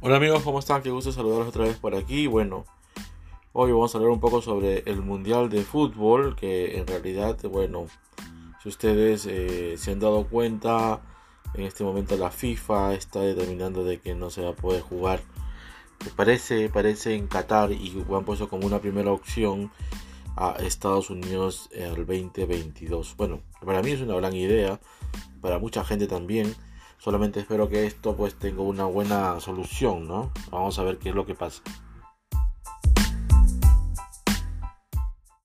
Hola amigos, ¿cómo están? Qué gusto saludarlos otra vez por aquí. Bueno, hoy vamos a hablar un poco sobre el Mundial de Fútbol, que en realidad, bueno, si ustedes eh, se han dado cuenta, en este momento la FIFA está determinando de que no se va a poder jugar. Parece, parece en Qatar y han puesto como una primera opción a Estados Unidos al 2022. Bueno, para mí es una gran idea, para mucha gente también Solamente espero que esto pues tenga una buena solución, ¿no? Vamos a ver qué es lo que pasa.